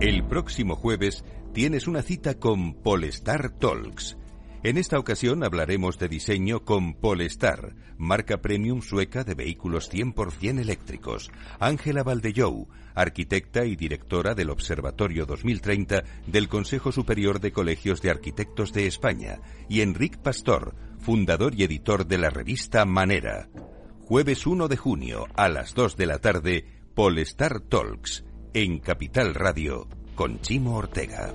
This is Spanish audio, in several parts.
El próximo jueves tienes una cita con Polestar Talks. En esta ocasión hablaremos de diseño con Polestar, marca premium sueca de vehículos 100% eléctricos. Ángela Valdellou, arquitecta y directora del Observatorio 2030 del Consejo Superior de Colegios de Arquitectos de España. Y Enric Pastor, fundador y editor de la revista Manera. Jueves 1 de junio a las 2 de la tarde, Polestar Talks, en Capital Radio, con Chimo Ortega.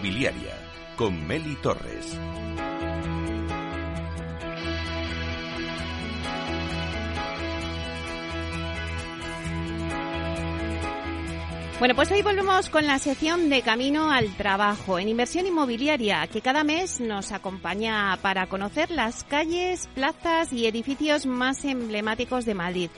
Inmobiliaria con Meli Torres. Bueno, pues hoy volvemos con la sección de Camino al Trabajo en inversión inmobiliaria, que cada mes nos acompaña para conocer las calles, plazas y edificios más emblemáticos de Madrid.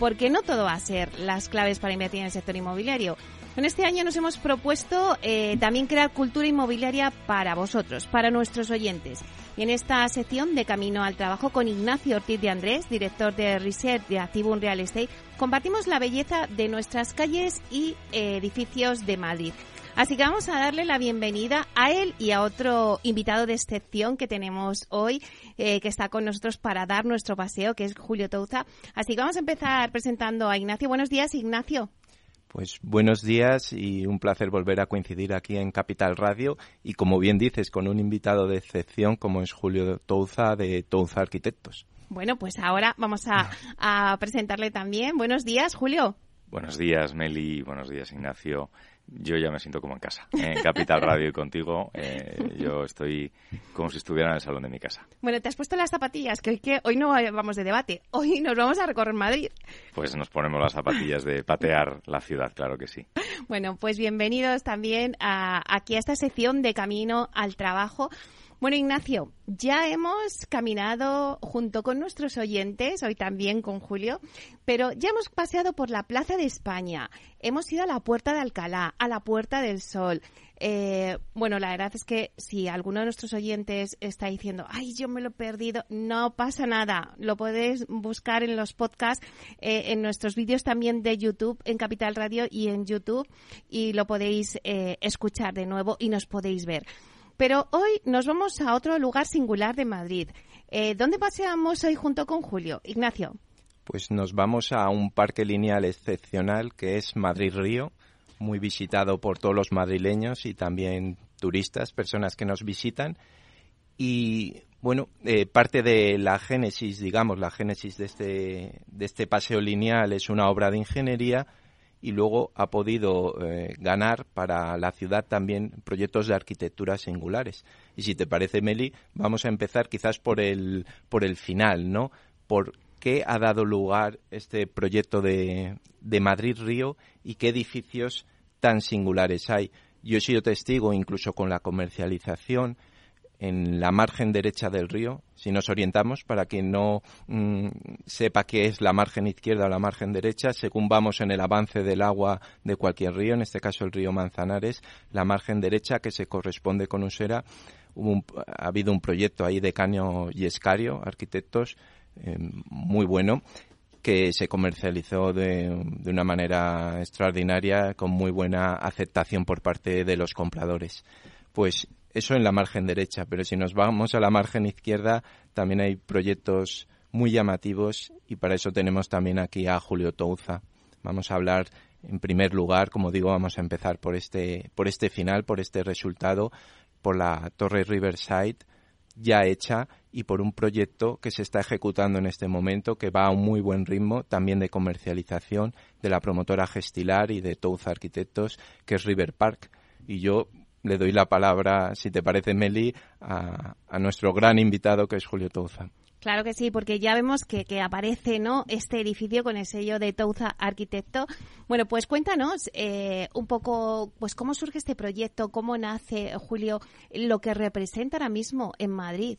Porque no todo va a ser las claves para invertir en el sector inmobiliario. En este año nos hemos propuesto eh, también crear cultura inmobiliaria para vosotros, para nuestros oyentes. Y en esta sección de Camino al Trabajo con Ignacio Ortiz de Andrés, director de Research de Activum Real Estate, compartimos la belleza de nuestras calles y eh, edificios de Madrid. Así que vamos a darle la bienvenida a él y a otro invitado de excepción que tenemos hoy, eh, que está con nosotros para dar nuestro paseo, que es Julio Touza. Así que vamos a empezar presentando a Ignacio. Buenos días, Ignacio. Pues buenos días y un placer volver a coincidir aquí en Capital Radio y como bien dices, con un invitado de excepción como es Julio Touza de Touza Arquitectos. Bueno, pues ahora vamos a, a presentarle también. Buenos días, Julio. Buenos días, Meli. Buenos días, Ignacio yo ya me siento como en casa. En Capital Radio y contigo, eh, yo estoy como si estuviera en el salón de mi casa. Bueno, te has puesto las zapatillas, que hoy, que hoy no vamos de debate, hoy nos vamos a recorrer Madrid. Pues nos ponemos las zapatillas de patear la ciudad, claro que sí. Bueno, pues bienvenidos también a, aquí a esta sección de Camino al Trabajo. Bueno, Ignacio, ya hemos caminado junto con nuestros oyentes, hoy también con Julio, pero ya hemos paseado por la Plaza de España, hemos ido a la Puerta de Alcalá, a la Puerta del Sol. Eh, bueno, la verdad es que si alguno de nuestros oyentes está diciendo, ay, yo me lo he perdido, no pasa nada. Lo podéis buscar en los podcasts, eh, en nuestros vídeos también de YouTube, en Capital Radio y en YouTube, y lo podéis eh, escuchar de nuevo y nos podéis ver. Pero hoy nos vamos a otro lugar singular de Madrid. Eh, ¿Dónde paseamos hoy junto con Julio? Ignacio. Pues nos vamos a un parque lineal excepcional que es Madrid Río, muy visitado por todos los madrileños y también turistas, personas que nos visitan. Y bueno, eh, parte de la génesis, digamos, la génesis de este, de este paseo lineal es una obra de ingeniería y luego ha podido eh, ganar para la ciudad también proyectos de arquitectura singulares. Y si te parece, Meli, vamos a empezar quizás por el, por el final, ¿no? ¿Por qué ha dado lugar este proyecto de, de Madrid-Río y qué edificios tan singulares hay? Yo he sido testigo incluso con la comercialización en la margen derecha del río, si nos orientamos, para quien no mm, sepa qué es la margen izquierda o la margen derecha, según vamos en el avance del agua de cualquier río, en este caso el río Manzanares, la margen derecha que se corresponde con Usera, ha habido un proyecto ahí de Caño y Escario, arquitectos, eh, muy bueno, que se comercializó de, de, una manera extraordinaria, con muy buena aceptación por parte de los compradores. Pues eso en la margen derecha, pero si nos vamos a la margen izquierda, también hay proyectos muy llamativos y para eso tenemos también aquí a Julio Touza. Vamos a hablar en primer lugar, como digo, vamos a empezar por este, por este final, por este resultado, por la Torre Riverside ya hecha y por un proyecto que se está ejecutando en este momento que va a un muy buen ritmo también de comercialización de la promotora Gestilar y de Touz Arquitectos que es River Park y yo le doy la palabra, si te parece, Meli, a, nuestro gran invitado que es Julio Touza. Claro que sí, porque ya vemos que, aparece ¿no? este edificio con el sello de Touza Arquitecto. Bueno, pues cuéntanos eh, un poco pues cómo surge este proyecto, cómo nace, Julio, lo que representa ahora mismo en Madrid.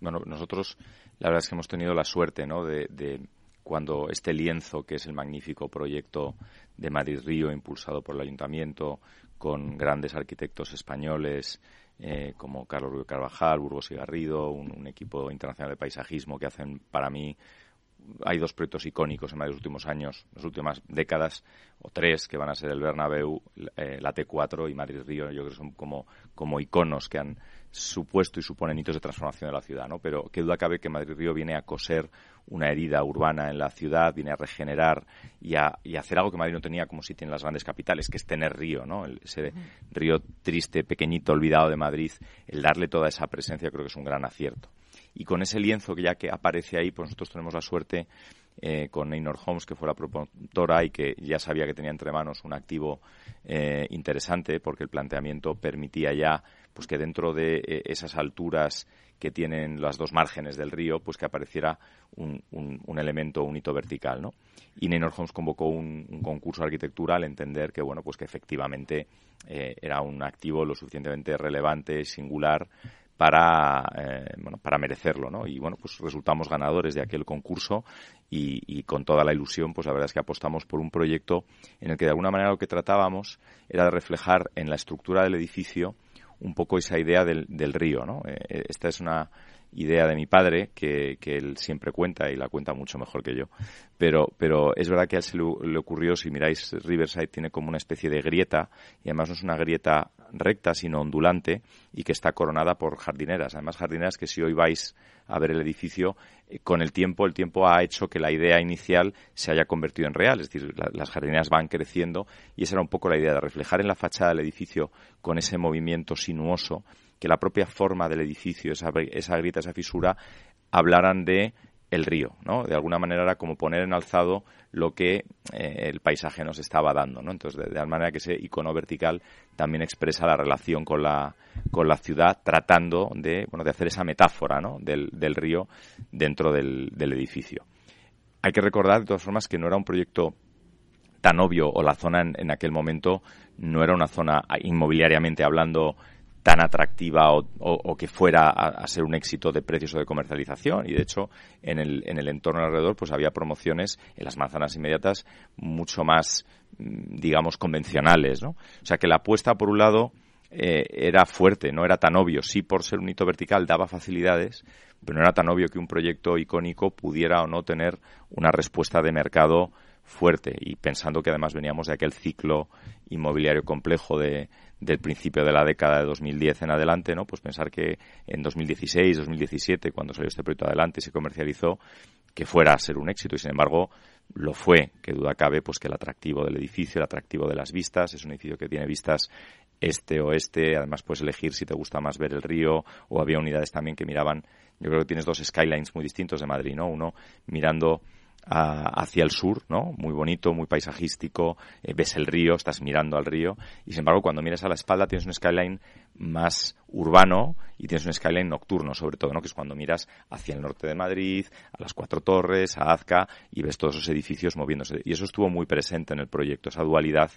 Bueno, nosotros la verdad es que hemos tenido la suerte ¿no? de, de cuando este lienzo, que es el magnífico proyecto de Madrid Río, impulsado por el Ayuntamiento, con grandes arquitectos españoles eh, como Carlos Rubio Carvajal, Burgos y Garrido, un, equipo internacional de paisajismo que hacen para mí hay dos proyectos icónicos en los últimos años, las últimas décadas, o tres, que van a ser el Bernabéu, eh, la T4 y Madrid Río. Yo creo que son como, como iconos que han supuesto y suponen hitos de transformación de la ciudad, ¿no? Pero qué duda cabe que Madrid Río viene a coser una herida urbana en la ciudad, viene a regenerar y a, y hacer algo que Madrid no tenía como si tiene las grandes capitales, que es tener río, ¿no? ese río triste, pequeñito, olvidado de Madrid, el darle toda esa presencia creo que es un gran acierto. Y con ese lienzo que ya que aparece ahí, pues nosotros tenemos la suerte eh, con Neynor Holmes, que fue la promotora y que ya sabía que tenía entre manos un activo eh, interesante porque el planteamiento permitía ya pues que dentro de eh, esas alturas que tienen las dos márgenes del río, pues que apareciera un, un, elemento, un hito vertical, ¿no? Y Neynor Holmes convocó un, concurso de arquitectura al entender que, bueno, pues que efectivamente era un activo lo suficientemente relevante, singular, para, eh, bueno, para merecerlo, ¿no? Y bueno, pues resultamos ganadores de aquel concurso y, con toda la ilusión, pues la verdad es que apostamos por un proyecto en el que de alguna manera lo que tratábamos era de reflejar en la estructura del edificio un poco esa idea del, del río, ¿no? Eh, esta es una idea de mi padre que, que, él siempre cuenta y la cuenta mucho mejor que yo. Pero, pero es verdad que a él se le, ocurrió, si miráis, Riverside tiene como una especie de grieta y además no es una grieta recta sino ondulante y que está coronada por jardineras. Además jardineras que si hoy vais a ver el edificio, eh, con el tiempo, el tiempo ha hecho que la idea inicial se haya convertido en real. Es decir, las jardineras van creciendo y esa era un poco la idea de reflejar en la fachada del edificio con ese movimiento sinuoso que la propia forma del edificio, esa, esa grieta, esa fisura, hablaran de el río, ¿no? De alguna manera era como poner en alzado lo que eh, el paisaje nos estaba dando, ¿no? Entonces, de, de, manera que ese icono vertical también expresa la relación con la, con la ciudad, tratando de, bueno, de hacer esa metáfora, ¿no? Del, río dentro del, edificio. Hay que recordar, de todas formas, que no era un proyecto tan obvio, o la zona en aquel momento no era una zona inmobiliariamente hablando tan atractiva o, que fuera a, ser un éxito de precios o de comercialización. Y de hecho, en el, en el entorno alrededor, pues había promociones en las manzanas inmediatas mucho más, mm, digamos, convencionales, ¿no? O sea que la apuesta, por un lado, eh, era fuerte, no era tan obvio. Sí, por ser un hito vertical daba facilidades, pero no era tan obvio que un proyecto icónico pudiera o no tener una respuesta de mercado fuerte y pensando que además veníamos de aquel ciclo inmobiliario complejo de, del principio de la década de 2010 en adelante, ¿no? Pues pensar que en 2016, 2017, cuando salió este proyecto adelante y se comercializó, que fuera a ser un éxito y sin embargo lo fue, que duda cabe, pues que el atractivo del edificio, el atractivo de las vistas, es un edificio que tiene vistas este-oeste, además puedes elegir si te gusta más ver el río o había unidades también que miraban, yo creo que tienes dos skylines muy distintos de Madrid, ¿no? Uno mirando hacia el sur, ¿no? Muy bonito, muy paisajístico, eh, ves el río, estás mirando al río, y sin embargo cuando miras a la espalda tienes un skyline más urbano y tienes un skyline nocturno, sobre todo, ¿no? Que es cuando miras hacia el norte de Madrid, a las Cuatro Torres, a Azca, y ves todos esos edificios moviéndose. Y eso estuvo muy presente en el proyecto, esa dualidad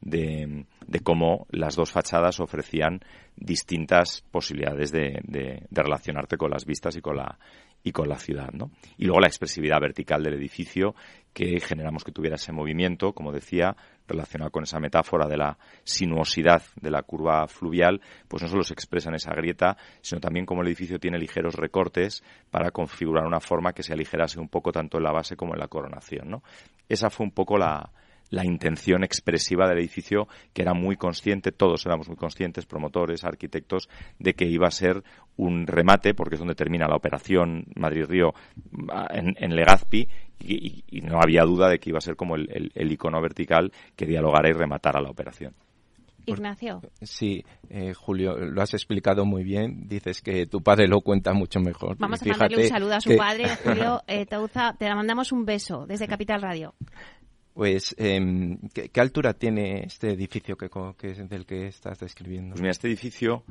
de, de cómo las dos fachadas ofrecían distintas posibilidades de, de, de relacionarte con las vistas y con la y con la ciudad, ¿no? Y luego la expresividad vertical del edificio que generamos que tuviera ese movimiento, como decía, relacionado con esa metáfora de la sinuosidad de la curva fluvial, pues no solo se expresa en esa grieta, sino también como el edificio tiene ligeros recortes para configurar una forma que se aligerase un poco tanto en la base como en la coronación. Esa fue un poco la, la intención expresiva del edificio, que era muy consciente, todos éramos muy conscientes, promotores, arquitectos, de que iba a ser un remate, porque es donde termina la operación Madrid-Río en, Legazpi, y, no había duda de que iba a ser como el, icono vertical que dialogara y rematara la operación. Ignacio. Sí, eh, Julio, lo has explicado muy bien. Dices que tu padre lo cuenta mucho mejor. Vamos a mandarle un saludo a su padre, Julio eh, Tauza. Te mandamos un beso desde Capital Radio. Pues, em, ¿qué, altura tiene este edificio que, que, del que estás describiendo? Pues mira, este edificio,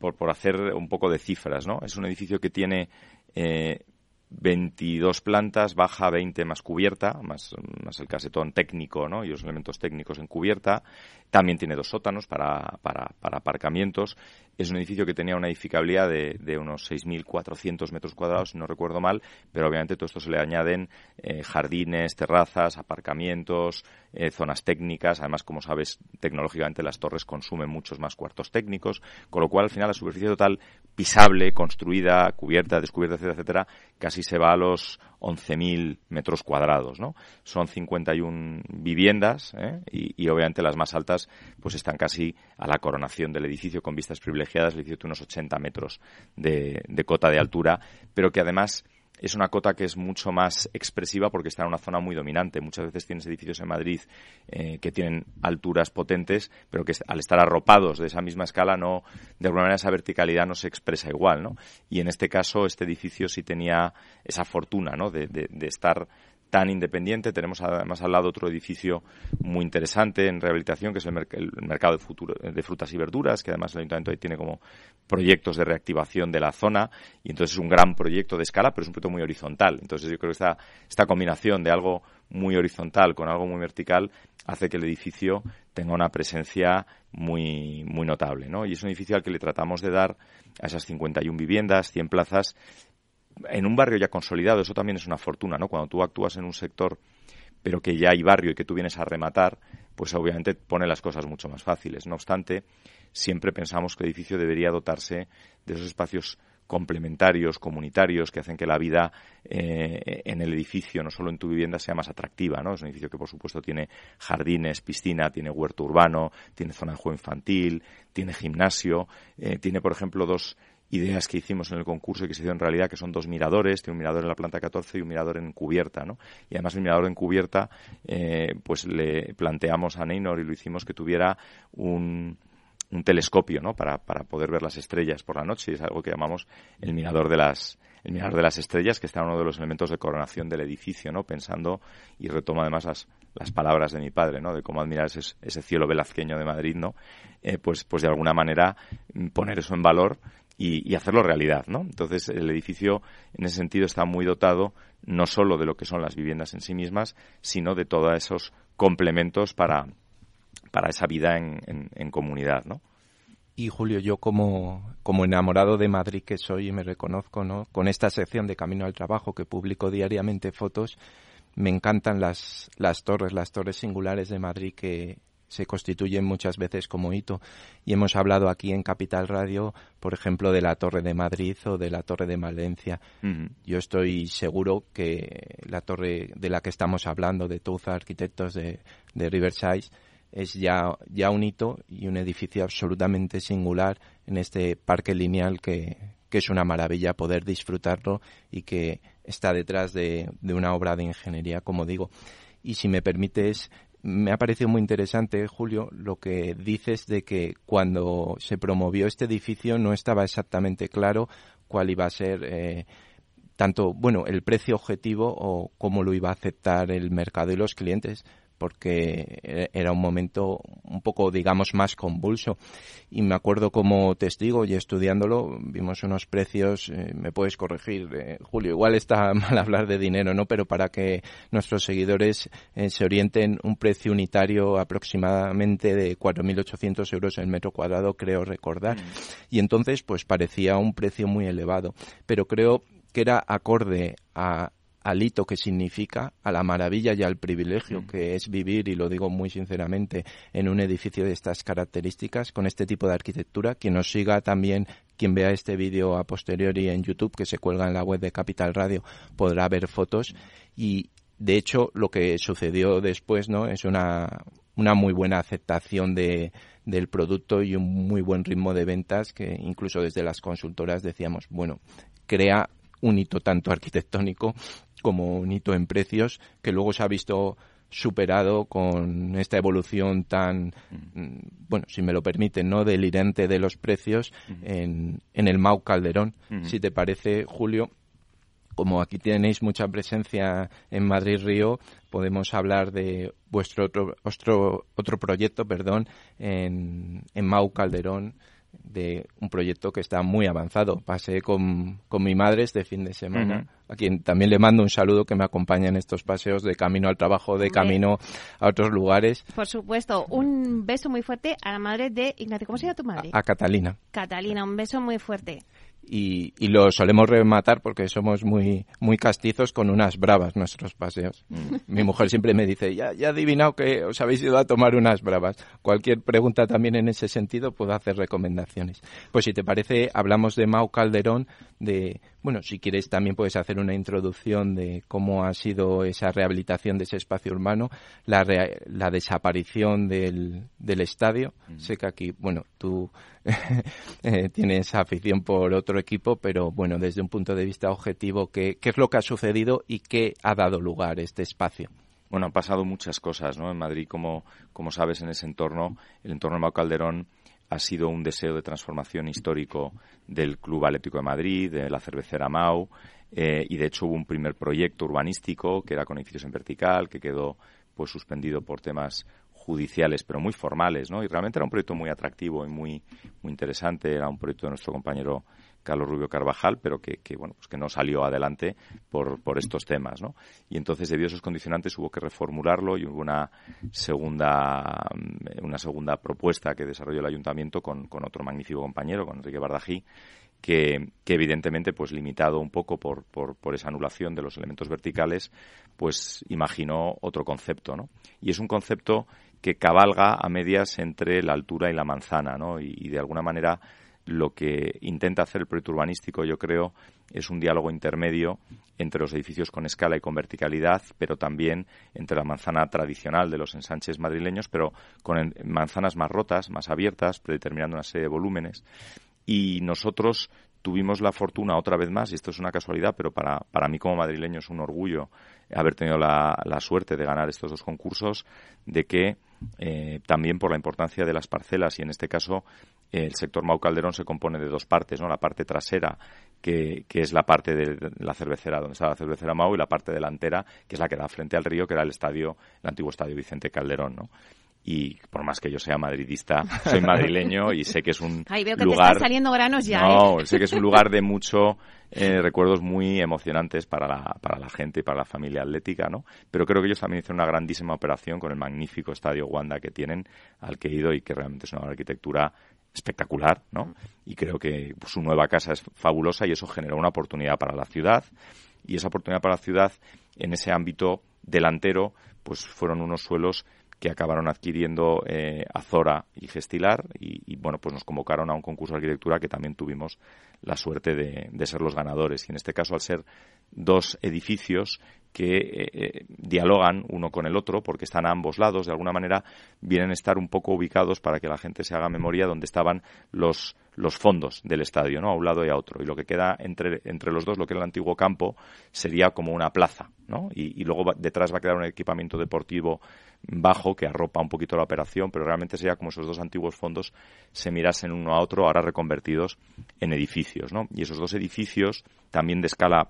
por, por, hacer un poco de cifras, ¿no? Es un edificio que tiene eh, 22 plantas, baja 20 más cubierta, más, el casetón técnico ¿no? y los elementos técnicos en cubierta. También tiene dos sótanos para, para, para aparcamientos. Es un edificio que tenía una edificabilidad de, de unos 6.400 metros cuadrados, si no recuerdo mal, pero obviamente todo esto se le añaden eh, jardines, terrazas, aparcamientos, eh, zonas técnicas. Además, como sabes, tecnológicamente las torres consumen muchos más cuartos técnicos, con lo cual al final la superficie total pisable, construida, cubierta, descubierta, etcétera, etcétera, casi se va a los 11.000 metros cuadrados, ¿no? Son 51 viviendas ¿eh? y, obviamente las más altas pues están casi a la coronación del edificio con vistas privilegiadas, el edificio tiene unos 80 metros de cota de altura, pero que además es una cota que es mucho más expresiva porque está en una zona muy dominante. Muchas veces tienes edificios en Madrid eh, que tienen alturas potentes, pero que al estar arropados de esa misma escala, no, de alguna manera esa verticalidad no se expresa igual, ¿no? Y en este caso, este edificio sí tenía esa fortuna, ¿no? de, de estar tan independiente. Tenemos además al lado otro edificio muy interesante en rehabilitación, que es el, mercado de, futuro, de, frutas y verduras, que además el ayuntamiento ahí tiene como proyectos de reactivación de la zona, y entonces es un gran proyecto de escala, pero es un proyecto muy horizontal. Entonces yo creo que esta, combinación de algo muy horizontal con algo muy vertical hace que el edificio tenga una presencia muy, muy notable, ¿no? Y es un edificio al que le tratamos de dar a esas 51 viviendas, 100 plazas, en un barrio ya consolidado, eso también es una fortuna, ¿no? Cuando tú actúas en un sector pero que ya hay barrio y que tú vienes a rematar, pues obviamente pone las cosas mucho más fáciles. No obstante, siempre pensamos que el edificio debería dotarse de esos espacios complementarios, comunitarios, que hacen que la vida eh, en el edificio, no solo en tu vivienda, sea más atractiva. ¿no? Es un edificio que, por supuesto, tiene jardines, piscina, tiene huerto urbano, tiene zona de juego infantil, tiene gimnasio, eh, tiene, por ejemplo, dos ideas que hicimos en el concurso y que se dio en realidad, que son dos miradores, tiene un mirador en la planta 14 y un mirador en cubierta, ¿no? Y además el mirador en cubierta, eh, pues le planteamos a Neynor y lo hicimos que tuviera un, un telescopio, ¿no? Para, para poder ver las estrellas por la noche y es algo que llamamos el mirador de las el mirador de las estrellas, que está uno de los elementos de coronación del edificio, ¿no? Pensando, y retomo además las, las palabras de mi padre, ¿no? De cómo admirar ese, ese cielo velazqueño de Madrid, ¿no? Eh, pues, pues de alguna manera poner eso en valor y, hacerlo realidad, ¿no? Entonces el edificio en ese sentido está muy dotado no solo de lo que son las viviendas en sí mismas, sino de todos esos complementos para, para esa vida en, en, comunidad, ¿no? Y Julio, yo como, como enamorado de Madrid que soy y me reconozco, ¿no? Con esta sección de Camino al Trabajo que publico diariamente fotos, me encantan las, las torres, las torres singulares de Madrid que, se constituyen muchas veces como hito. Y hemos hablado aquí en Capital Radio, por ejemplo, de la Torre de Madrid o de la Torre de Valencia. Yo estoy seguro que la torre de la que estamos hablando, de Touza Arquitectos de, de Riverside, es ya, ya un hito y un edificio absolutamente singular en este parque lineal que, que es una maravilla poder disfrutarlo y que está detrás de, de una obra de ingeniería, como digo. Y si me permites, me ha parecido muy interesante, Julio, lo que dices de que cuando se promovió este edificio no estaba exactamente claro cuál iba a ser eh, tanto, bueno, el precio objetivo o cómo lo iba a aceptar el mercado y los clientes porque e-, era un momento un poco, digamos, más convulso. Y me acuerdo como testigo y estudiándolo, vimos unos precios, eh, me puedes corregir, eh, Julio, igual está mal hablar de dinero, ¿no? Pero para que nuestros seguidores eh, se orienten, un precio unitario aproximadamente de 4.800 euros el metro cuadrado, creo recordar. Mm. Y entonces, pues parecía un precio muy elevado. Pero creo que era acorde a, al hito que significa, a la maravilla y al privilegio mm. que es vivir, y lo digo muy sinceramente, en un edificio de estas características, con este tipo de arquitectura. Quien nos siga también, quien vea este vídeo a posteriori en YouTube, que se cuelga en la web de Capital Radio, podrá ver fotos. Y de hecho, lo que sucedió después, ¿no? Es una, una muy buena aceptación de, del producto y un muy buen ritmo de ventas que incluso desde las consultoras decíamos, bueno, crea un hito tanto arquitectónico como un hito en precios que luego se ha visto superado con esta evolución tan, mm, bueno, si me lo permiten, ¿no? delirante de los precios en, en el Mau Calderón. Si te parece, Julio, como aquí tenéis mucha presencia en Madrid Río, podemos hablar de vuestro otro, otro, otro proyecto, perdón, en, en Mau Calderón, de un proyecto que está muy avanzado. Pasé con, con mi madre este fin de semana, a quien también le mando un saludo que me acompaña en estos paseos de camino al trabajo, de camino a otros lugares. Por supuesto, un beso muy fuerte a la madre de Ignacio. ¿Cómo se llama tu madre? A, Catalina. Catalina, un beso muy fuerte. Y, y, lo solemos rematar porque somos muy muy castizos con unas bravas nuestros paseos. Mm. Mi mujer siempre me dice, ya, ya he adivinado que os habéis ido a tomar unas bravas. Cualquier pregunta también en ese sentido puedo hacer recomendaciones. Pues si te parece, hablamos de Mau Calderón, de, bueno, si quieres también puedes hacer una introducción de cómo ha sido esa rehabilitación de ese espacio urbano, la, la desaparición del, del estadio. Mm. Sé que aquí, bueno, tú eh, tienes afición por otro equipo, pero bueno, desde un punto de vista objetivo, ¿qué, qué es lo que ha sucedido y qué ha dado lugar este espacio? Bueno, han pasado muchas cosas, ¿no? En Madrid, como, como sabes, en ese entorno, el entorno de Mau Calderón ha sido un deseo de transformación histórico del Club Atlético de Madrid, de la cervecera Mau, eh, y de hecho hubo un primer proyecto urbanístico que era con edificios en vertical, que quedó pues suspendido por temas judiciales, pero muy formales, ¿no? Y realmente era un proyecto muy atractivo y muy, muy interesante. Era un proyecto de nuestro compañero Carlos Rubio Carvajal, pero que, bueno, pues que no salió adelante por, por estos temas, ¿no? Y entonces, debido a esos condicionantes, hubo que reformularlo y hubo una segunda, mm, una segunda propuesta que desarrolló el ayuntamiento con, con otro magnífico compañero, con Enrique Bardají, que, que, evidentemente, pues limitado un poco por, por, por, esa anulación de los elementos verticales, pues imaginó otro concepto, ¿no? Y es un concepto que cabalga a medias entre la altura y la manzana, ¿no? Y, de alguna manera lo que intenta hacer el proyecto urbanístico, yo creo, es un diálogo intermedio entre los edificios con escala y con verticalidad, pero también entre la manzana tradicional de los ensanches madrileños, pero con manzanas más rotas, más abiertas, predeterminando una serie de volúmenes. Y nosotros tuvimos la fortuna otra vez más, y esto es una casualidad, pero para, para mí como madrileño es un orgullo haber tenido la, la suerte de ganar estos dos concursos, de que eh, también por la importancia de las parcelas y en este caso el sector Mau Calderón se compone de dos partes, ¿no? La parte trasera, que, que, es la parte de la cervecera, donde está la cervecera Mau, y la parte delantera, que es la que da frente al río, que era el estadio, el antiguo estadio Vicente Calderón, ¿no? Y por más que yo sea madridista, soy madrileño y sé que es un Ay, veo que lugar... Te están saliendo granos ya, No, ¿eh? sé que es un lugar de mucho eh, recuerdos muy emocionantes para la, para la gente y para la familia atlética, ¿no? Pero creo que ellos también hicieron una grandísima operación con el magnífico estadio Wanda que tienen, al que he ido y que realmente es una arquitectura espectacular, ¿no? Y creo que su nueva casa es fabulosa y eso generó una oportunidad para la ciudad y esa oportunidad para la ciudad en ese ámbito delantero pues fueron unos suelos que acabaron adquiriendo eh, Azora y Gestilar y, bueno, pues nos convocaron a un concurso de arquitectura que también tuvimos la suerte de ser los ganadores. Y en este caso, al ser dos edificios que eh, eh, dialogan uno con el otro porque están a ambos lados, de alguna manera vienen a estar un poco ubicados para que la gente se haga memoria donde estaban los, los fondos del estadio, ¿no? A un lado y a otro. Y lo que queda entre, entre los dos, lo que era el antiguo campo, sería como una plaza, ¿no? Y, y luego detrás va a quedar un equipamiento deportivo bajo que arropa un poquito la operación, pero realmente sería como esos dos antiguos fondos se mirasen uno a otro, ahora reconvertidos en edificios, ¿no? Y esos dos edificios, también de escala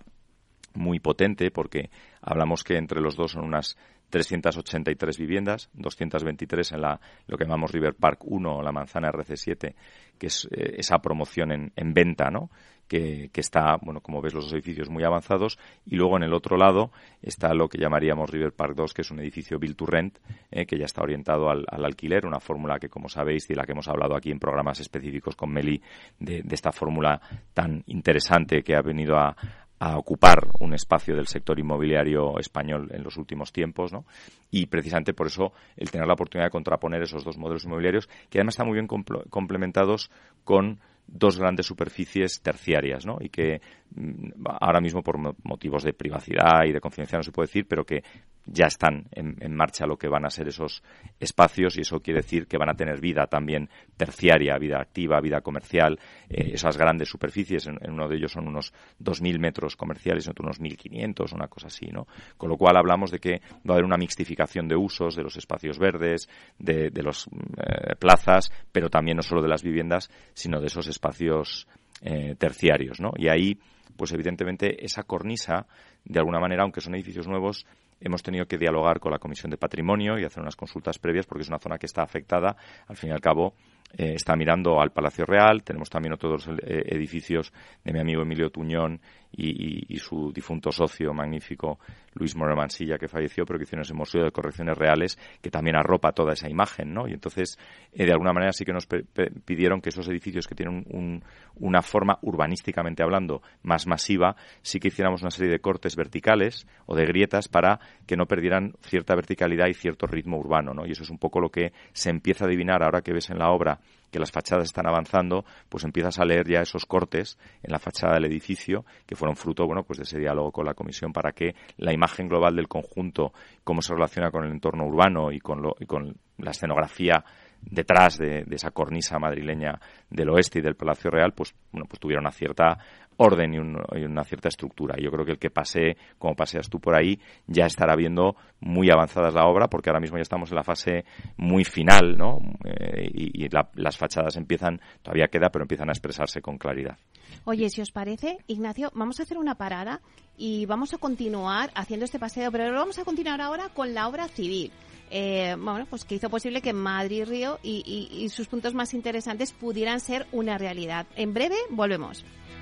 muy potente porque hablamos que entre los dos son unas 383 viviendas, 223 en la, lo que llamamos River Park 1 o la manzana RC7, que es eh, esa promoción en, en venta, ¿no? Que, que, está, bueno, como ves, los dos edificios muy avanzados. Y luego en el otro lado está lo que llamaríamos River Park 2, que es un edificio build to rent, eh, que ya está orientado al, al, alquiler, una fórmula que, como sabéis, de la que hemos hablado aquí en programas específicos con Meli, de, de esta fórmula tan interesante que ha venido a, a ocupar un espacio del sector inmobiliario español en los últimos tiempos, ¿no? Y precisamente por eso el tener la oportunidad de contraponer esos dos modelos inmobiliarios, que además están muy bien complementados con dos grandes superficies terciarias, ¿no? Y que mm, ahora mismo por motivos de privacidad y de confidencialidad no se puede decir, pero que ya están en, marcha lo que van a ser esos espacios y eso quiere decir que van a tener vida también terciaria, vida activa, vida comercial, eh, esas grandes superficies, en, uno de ellos son unos 2.000 metros comerciales, en otro unos 1.500, una cosa así, ¿no? Con lo cual hablamos de que va a haber una mixtificación de usos de los espacios verdes, de, de las eh, plazas, pero también no solo de las viviendas, sino de esos espacios eh, terciarios, ¿no? Y ahí, pues evidentemente, esa cornisa, de alguna manera, aunque son edificios nuevos, hemos tenido que dialogar con la Comisión de Patrimonio y hacer unas consultas previas porque es una zona que está afectada, al fin y al cabo, eh, está mirando al Palacio Real, tenemos también otros eh, edificios de mi amigo Emilio Tuñón y, su difunto socio magnífico Luis Moreno Mansilla que falleció, pero que hicieron ese Museo de Correcciones Reales que también arropa toda esa imagen, ¿no? Y entonces, eh, de alguna manera sí que nos pidieron que esos edificios que tienen una forma urbanísticamente hablando más masiva, sí que hiciéramos una serie de cortes verticales o de grietas para que no perdieran cierta verticalidad y cierto ritmo urbano, ¿no? Y eso es un poco lo que se empieza a adivinar ahora que ves en la obra que las fachadas están avanzando, pues empiezas a leer ya esos cortes en la fachada del edificio que fueron fruto, bueno, pues de ese diálogo con la comisión para que la imagen global del conjunto, cómo se relaciona con el entorno urbano y con, lo, y con la escenografía detrás de, esa cornisa madrileña del oeste y del Palacio Real, pues bueno, pues tuviera una cierta orden y, una cierta estructura. Yo creo que el que pase, como paseas tú por ahí, ya estará viendo muy avanzada la obra, porque ahora mismo ya estamos en la fase muy final, ¿no? Eh, y, las fachadas empiezan, todavía queda, pero empiezan a expresarse con claridad. Oye, si os parece, Ignacio, vamos a hacer una parada y vamos a continuar haciendo este paseo, pero vamos a continuar ahora con la obra civil. Eh, bueno, pues que hizo posible que Madrid Río y sus puntos más interesantes pudieran ser una realidad. En breve volvemos.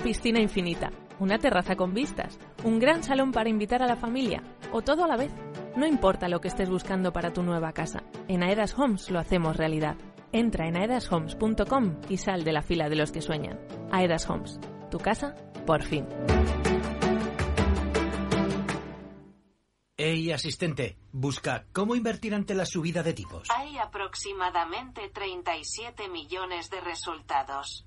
piscina infinita, una terraza con vistas, un gran salón para invitar a la familia o todo a la vez. No importa lo que estés buscando para tu nueva casa, en Aedas Homes lo hacemos realidad. Entra en aedashomes.com y sal de la fila de los que sueñan. Aedas Homes, tu casa, por fin. Hey, asistente, busca cómo invertir ante la subida de tipos. Hay aproximadamente 37 millones de resultados.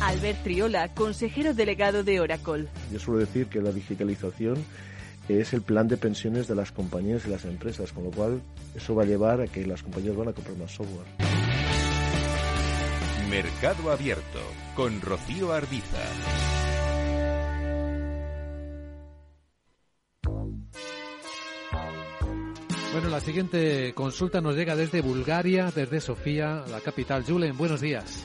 Albert Triola, consejero delegado de Oracle. Yo suelo decir que la digitalización es el plan de pensiones de las compañías y las empresas, con lo cual eso va a llevar a que las compañías van a comprar más software. Mercado Abierto con Rocío Arbiza. Bueno, la siguiente consulta nos llega desde Bulgaria, desde Sofía, la capital. Julen, buenos días.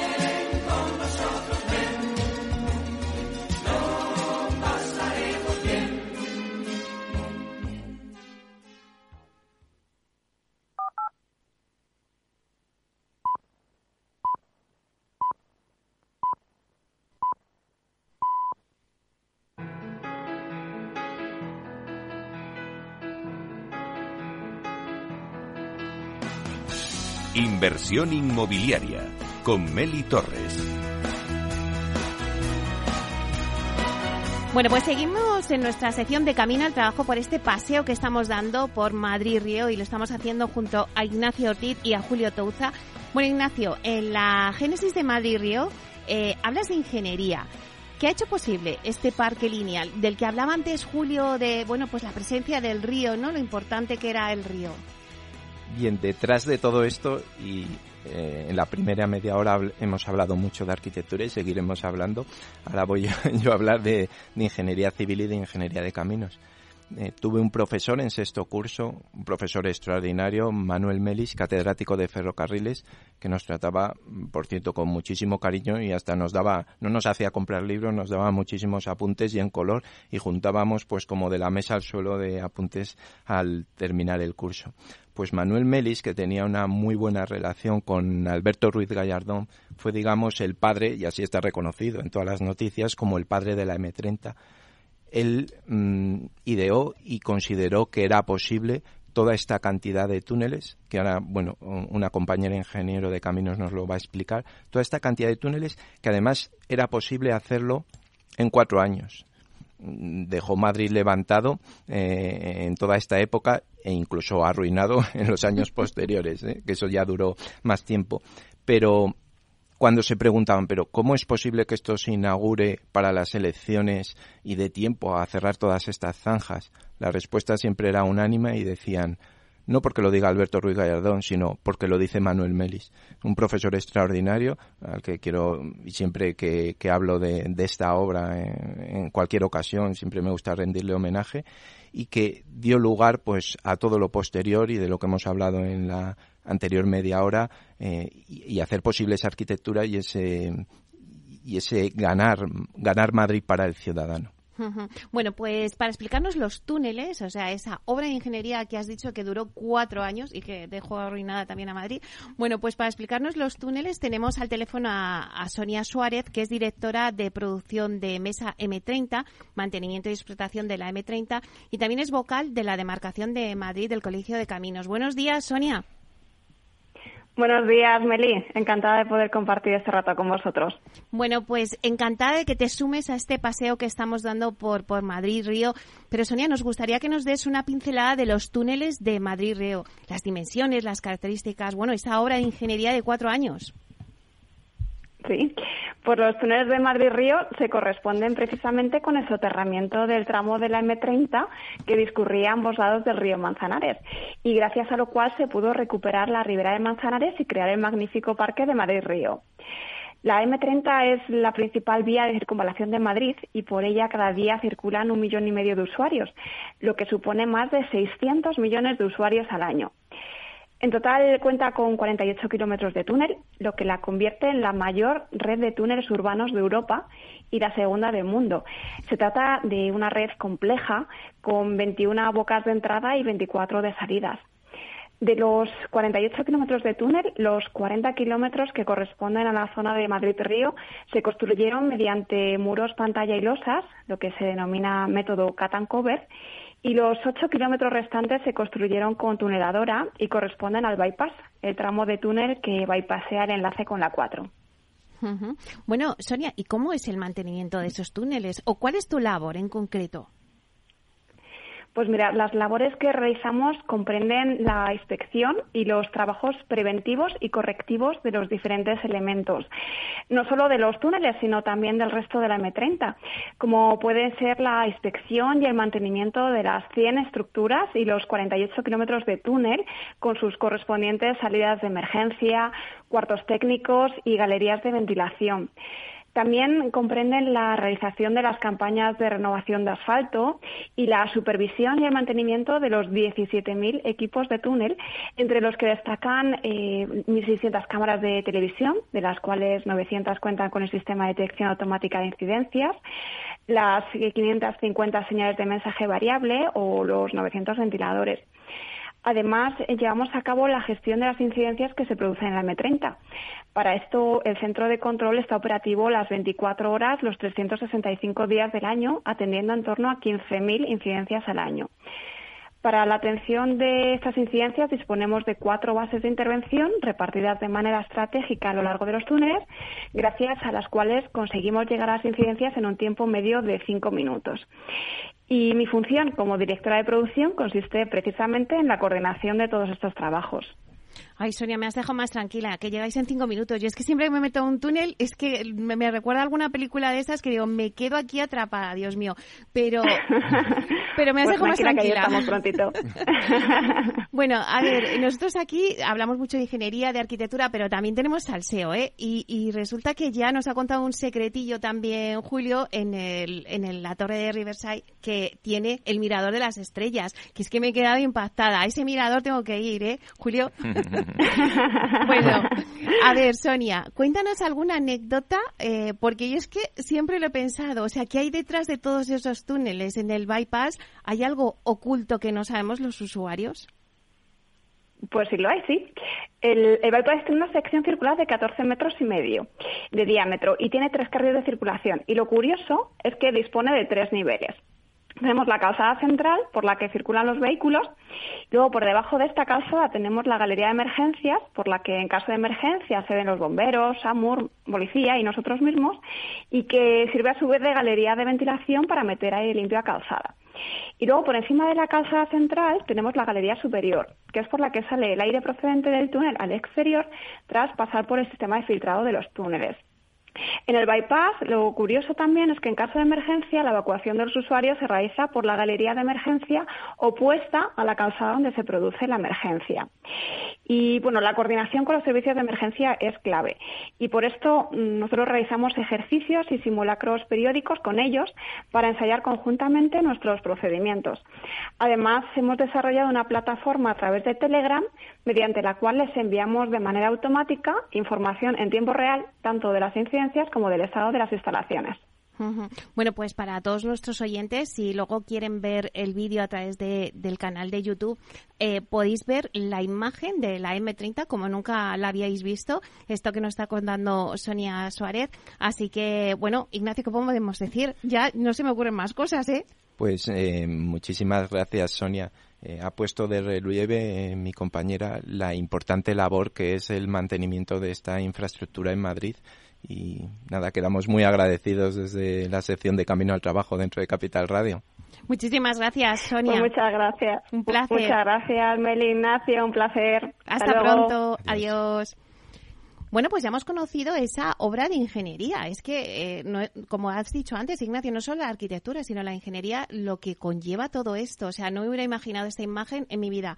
Inversión inmobiliaria con Meli Torres. Bueno, pues seguimos en nuestra sección de Camino al Trabajo por este paseo que estamos dando por Madrid-Río y lo estamos haciendo junto a Ignacio Ortiz y a Julio Touza. Bueno, Ignacio, en la génesis de Madrid-Río eh, hablas de ingeniería. ¿Qué ha hecho posible este parque lineal del que hablaba antes Julio de, bueno, pues la presencia del río, ¿no? Lo importante que era el río. Bien, detrás de todo esto, y eh, en la primera media hora hemos hablado mucho de arquitectura y seguiremos hablando, ahora voy yo, a hablar de, ingeniería civil y de ingeniería de caminos. Eh, tuve un profesor en sexto curso, un profesor extraordinario, Manuel Melis, catedrático de ferrocarriles, que nos trataba, por cierto, con muchísimo cariño y hasta nos daba, no nos hacía comprar libros, nos daba muchísimos apuntes y en color y juntábamos pues como de la mesa al suelo de apuntes al terminar el curso pues Manuel Melis, que tenía una muy buena relación con Alberto Ruiz Gallardón, fue, digamos, el padre, y así está reconocido en todas las noticias, como el padre de la M30. Él mm, ideó y consideró que era posible toda esta cantidad de túneles, que ahora, bueno, una compañera ingeniero de caminos nos lo va a explicar, toda esta cantidad de túneles que además era posible hacerlo en cuatro años dejó Madrid levantado eh, en toda esta época e incluso arruinado en los años posteriores, ¿eh? que eso ya duró más tiempo. Pero cuando se preguntaban, pero ¿cómo es posible que esto se inaugure para las elecciones y de tiempo a cerrar todas estas zanjas? La respuesta siempre era unánime y decían, no porque lo diga Alberto Ruiz Gallardón, sino porque lo dice Manuel Melis, un profesor extraordinario al que quiero, y siempre que, hablo de, esta obra en, cualquier ocasión, siempre me gusta rendirle homenaje, y que dio lugar pues a todo lo posterior y de lo que hemos hablado en la anterior media hora, eh, y, hacer posible esa arquitectura y ese, y ese ganar, ganar Madrid para el ciudadano. Bueno, pues para explicarnos los túneles, o sea, esa obra de ingeniería que has dicho que duró cuatro años y que dejó arruinada también a Madrid. Bueno, pues para explicarnos los túneles tenemos al teléfono a, Sonia Suárez, que es directora de producción de Mesa M30, mantenimiento y explotación de la M30, y también es vocal de la demarcación de Madrid del Colegio de Caminos. Buenos días, Sonia. Buenos días, Meli. Encantada de poder compartir este rato con vosotros. Bueno, pues encantada de que te sumes a este paseo que estamos dando por, por Madrid-Río. Pero Sonia, nos gustaría que nos des una pincelada de los túneles de Madrid-Río, las dimensiones, las características, bueno, esa obra de ingeniería de cuatro años. Sí, pues los túneles de Madrid-Río se corresponden precisamente con el soterramiento del tramo de la M30 que discurría a ambos lados del río Manzanares y gracias a lo cual se pudo recuperar la ribera de Manzanares y crear el magnífico parque de Madrid-Río. La M30 es la principal vía de circunvalación de Madrid y por ella cada día circulan un millón y medio de usuarios, lo que supone más de 600 millones de usuarios al año. En total cuenta con 48 kilómetros de túnel, lo que la convierte en la mayor red de túneles urbanos de Europa y la segunda del mundo. Se trata de una red compleja con 21 bocas de entrada y 24 de salidas. De los 48 kilómetros de túnel, los 40 kilómetros que corresponden a la zona de Madrid-Río se construyeron mediante muros, pantalla y losas, lo que se denomina método cut and cover, y los ocho kilómetros restantes se construyeron con tuneladora y corresponden al bypass, el tramo de túnel que bypassea el enlace con la 4. Bueno, Sonia, ¿y cómo es el mantenimiento de esos túneles? ¿O cuál es tu labor en concreto? Pues mira, las labores que realizamos comprenden la inspección y los trabajos preventivos y correctivos de los diferentes elementos, no solo de los túneles, sino también del resto de la M30, como puede ser la inspección y el mantenimiento de las 100 estructuras y los 48 kilómetros de túnel con sus correspondientes salidas de emergencia, cuartos técnicos y galerías de ventilación. También comprenden la realización de las campañas de renovación de asfalto y la supervisión y el mantenimiento de los 17.000 equipos de túnel, entre los que destacan eh, 1.600 cámaras de televisión, de las cuales 900 cuentan con el sistema de detección automática de incidencias, las 550 señales de mensaje variable o los 900 ventiladores. Además, llevamos a cabo la gestión de las incidencias que se producen en la M30. Para esto, el centro de control está operativo las 24 horas, los 365 días del año, atendiendo en torno a 15.000 incidencias al año. Para la atención de estas incidencias disponemos de cuatro bases de intervención repartidas de manera estratégica a lo largo de los túneles, gracias a las cuales conseguimos llegar a las incidencias en un tiempo medio de cinco minutos. Y mi función como directora de producción consiste precisamente en la coordinación de todos estos trabajos. Ay, Sonia, me has dejado más tranquila, que llegáis en cinco minutos. Yo es que siempre que me meto a un túnel, es que me, recuerda alguna película de esas que digo, me quedo aquí atrapada, Dios mío. Pero, pero me has pues dejado más tranquila. Que prontito. bueno, a ver, nosotros aquí hablamos mucho de ingeniería, de arquitectura, pero también tenemos salseo, ¿eh? Y, resulta que ya nos ha contado un secretillo también Julio en, el, en la torre de Riverside que tiene el mirador de las estrellas, que es que me he quedado impactada. A ese mirador tengo que ir, ¿eh, Julio? Bueno, a ver, Sonia, cuéntanos alguna anécdota, eh, porque yo es que siempre lo he pensado, o sea, ¿qué hay detrás de todos esos túneles en el bypass? ¿Hay algo oculto que no sabemos los usuarios? Pues sí lo hay, sí. El, el, bypass tiene una sección circular de 14 metros y medio de diámetro y tiene tres carriles de circulación. Y lo curioso es que dispone de tres niveles. Tenemos la calzada central por la que circulan los vehículos. Luego, por debajo de esta calzada tenemos la galería de emergencias, por la que en caso de emergencia se ven los bomberos, AMUR, policía y nosotros mismos, y que sirve a su vez de galería de ventilación para meter aire limpio a calzada. Y luego, por encima de la calzada central, tenemos la galería superior, que es por la que sale el aire procedente del túnel al exterior tras pasar por el sistema de filtrado de los túneles. En el bypass, lo curioso también es que en caso de emergencia, la evacuación de los usuarios se realiza por la galería de emergencia opuesta a la calzada donde se produce la emergencia. Y bueno, la coordinación con los servicios de emergencia es clave. Y por esto mm, nosotros realizamos ejercicios y simulacros periódicos con ellos para ensayar conjuntamente nuestros procedimientos. Además, hemos desarrollado una plataforma a través de Telegram mediante la cual les enviamos de manera automática información en tiempo real tanto de las incidencias como del estado de las instalaciones. Bueno, pues para todos nuestros oyentes, si luego quieren ver el vídeo a través de, del canal de YouTube, eh, podéis ver la imagen de la M30 como nunca la habíais visto, esto que nos está contando Sonia Suárez. Así que, bueno, Ignacio, ¿cómo podemos decir? Ya no se me ocurren más cosas, ¿eh? Pues eh, muchísimas gracias, Sonia. Eh, ha puesto de relieve mi compañera la importante labor que es el mantenimiento de esta infraestructura en Madrid y nada, quedamos muy agradecidos desde la sección de Camino al Trabajo dentro de Capital Radio. Muchísimas gracias, Sonia. Pues muchas gracias. Un placer. Muchas gracias, Meli Ignacio, un placer. Hasta, pronto. Adiós. Bueno, pues ya hemos conocido esa obra de ingeniería. Es que, eh, como has dicho antes, Ignacio, no solo la arquitectura, sino la ingeniería, lo que conlleva todo esto. O sea, no hubiera imaginado esta imagen en mi vida.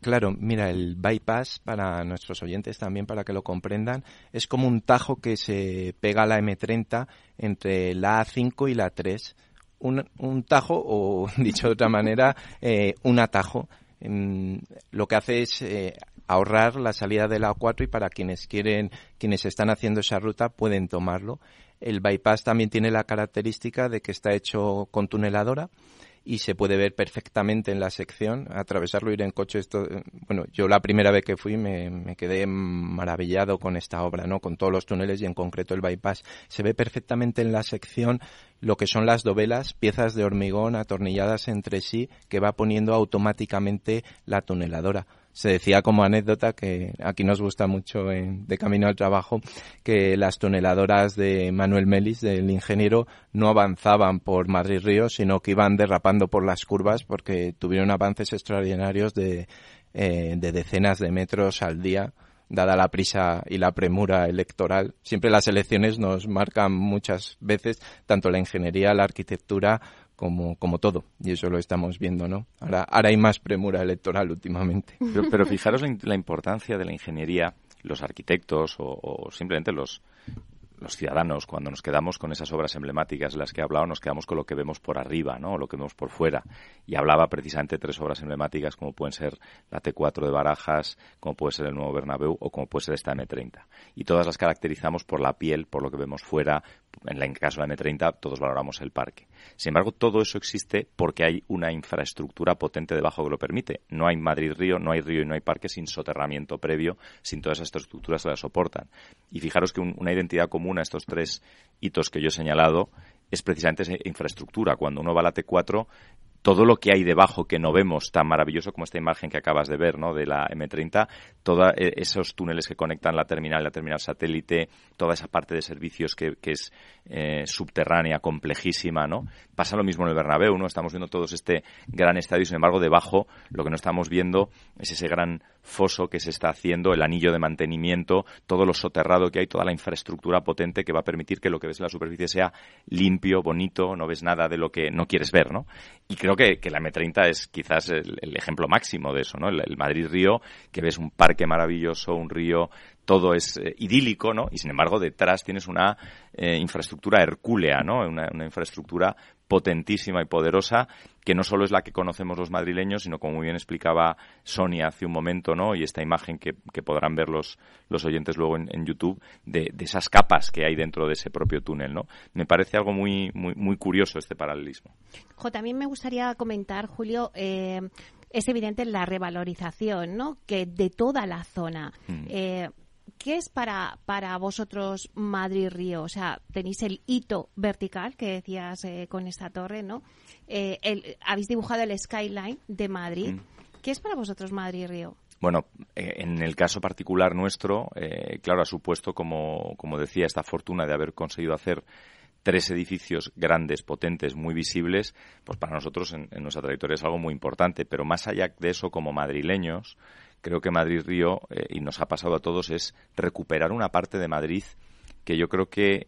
claro, mira, el bypass, para nuestros oyentes también, para que lo comprendan, es como un tajo que se pega a la M30 entre la A5 y la 3. Un, tajo, o dicho de otra manera, eh, un atajo. lo que hace es eh, ahorrar la salida de la A4 y para quienes quieren, quienes están haciendo esa ruta pueden tomarlo. El bypass también tiene la característica de que está hecho con tuneladora y se puede ver perfectamente en la sección. Atravesarlo, ir en coche, esto, bueno, yo la primera vez que fui me, me, quedé maravillado con esta obra, ¿no? Con todos los túneles y en concreto el bypass. Se ve perfectamente en la sección lo que son las dovelas, piezas de hormigón atornilladas entre sí que va poniendo automáticamente la tuneladora se decía como anécdota que aquí nos gusta mucho en, de camino al trabajo que las tuneladoras de Manuel Melis, del ingeniero, no avanzaban por Madrid Río, sino que iban derrapando por las curvas porque tuvieron avances extraordinarios de, eh, de decenas de metros al día dada la prisa y la premura electoral. Siempre las elecciones nos marcan muchas veces tanto la ingeniería, la arquitectura como, como todo. Y eso lo estamos viendo, ¿no? Ahora, ahora hay más premura electoral últimamente. Pero, fijaros la, importancia de la ingeniería, los arquitectos o, simplemente los los ciudadanos, cuando nos quedamos con esas obras emblemáticas de las que he hablado, nos quedamos con lo que vemos por arriba, ¿no? O lo que vemos por fuera. Y hablaba precisamente de tres obras emblemáticas, como pueden ser la T4 de Barajas, como puede ser el nuevo Bernabéu o como puede ser esta M30. Y todas las caracterizamos por la piel, por lo que vemos fuera. En el caso de la M30, todos valoramos el parque. Sin embargo, todo eso existe porque hay una infraestructura potente debajo que lo permite. No hay Madrid-Río, no hay río y no hay parque sin soterramiento previo, sin todas esas estructuras que la soportan. Y fijaros que una identidad común a estos tres hitos que yo he señalado es precisamente esa infraestructura. Cuando uno va a la T4, todo lo que hay debajo que no vemos, tan maravilloso como esta imagen que acabas de ver, ¿no? De la M30, todos e, esos túneles que conectan la terminal la terminal satélite, toda esa parte de servicios que, es eh, subterránea, complejísima, ¿no? Pasa lo mismo en el Bernabéu, ¿no? Estamos viendo todos este gran estadio sin embargo, debajo lo que no estamos viendo es ese gran foso que se está haciendo, el anillo de mantenimiento, todo lo soterrado que hay, toda la infraestructura potente que va a permitir que lo que ves en la superficie sea limpio, bonito, no ves nada de lo que no quieres ver, ¿no? Y creo que, la M30 es quizás el, ejemplo máximo de eso, ¿no? El, Madrid-Río, que ves un parque maravilloso, un río todo es eh, idílico, ¿no? Y sin embargo, detrás tienes una eh, infraestructura hercúlea, ¿no? Una, infraestructura potentísima y poderosa que no solo es la que conocemos los madrileños, sino como muy bien explicaba Sonia hace un momento, ¿no? Y esta imagen que, podrán ver los, los oyentes luego en, YouTube de, esas capas que hay dentro de ese propio túnel, ¿no? Me parece algo muy, muy, muy curioso este paralelismo. Jo, también me gustaría comentar, Julio, eh, es evidente la revalorización, ¿no? Que de toda la zona. Mm. ¿Qué es para, para vosotros Madrid-Río? O sea, tenéis el hito vertical que decías eh, con esta torre, ¿no? Eh, habéis dibujado el skyline de Madrid. Mm. ¿Qué es para vosotros Madrid-Río? Bueno, eh, en el caso particular nuestro, claro, ha supuesto, como, como decía, esta fortuna de haber conseguido hacer tres edificios grandes, potentes, muy visibles, pues para nosotros en, en, nuestra trayectoria es algo muy importante. Pero más allá de eso, como madrileños, creo que Madrid-Río, eh, y nos ha pasado a todos, es recuperar una parte de Madrid que yo creo que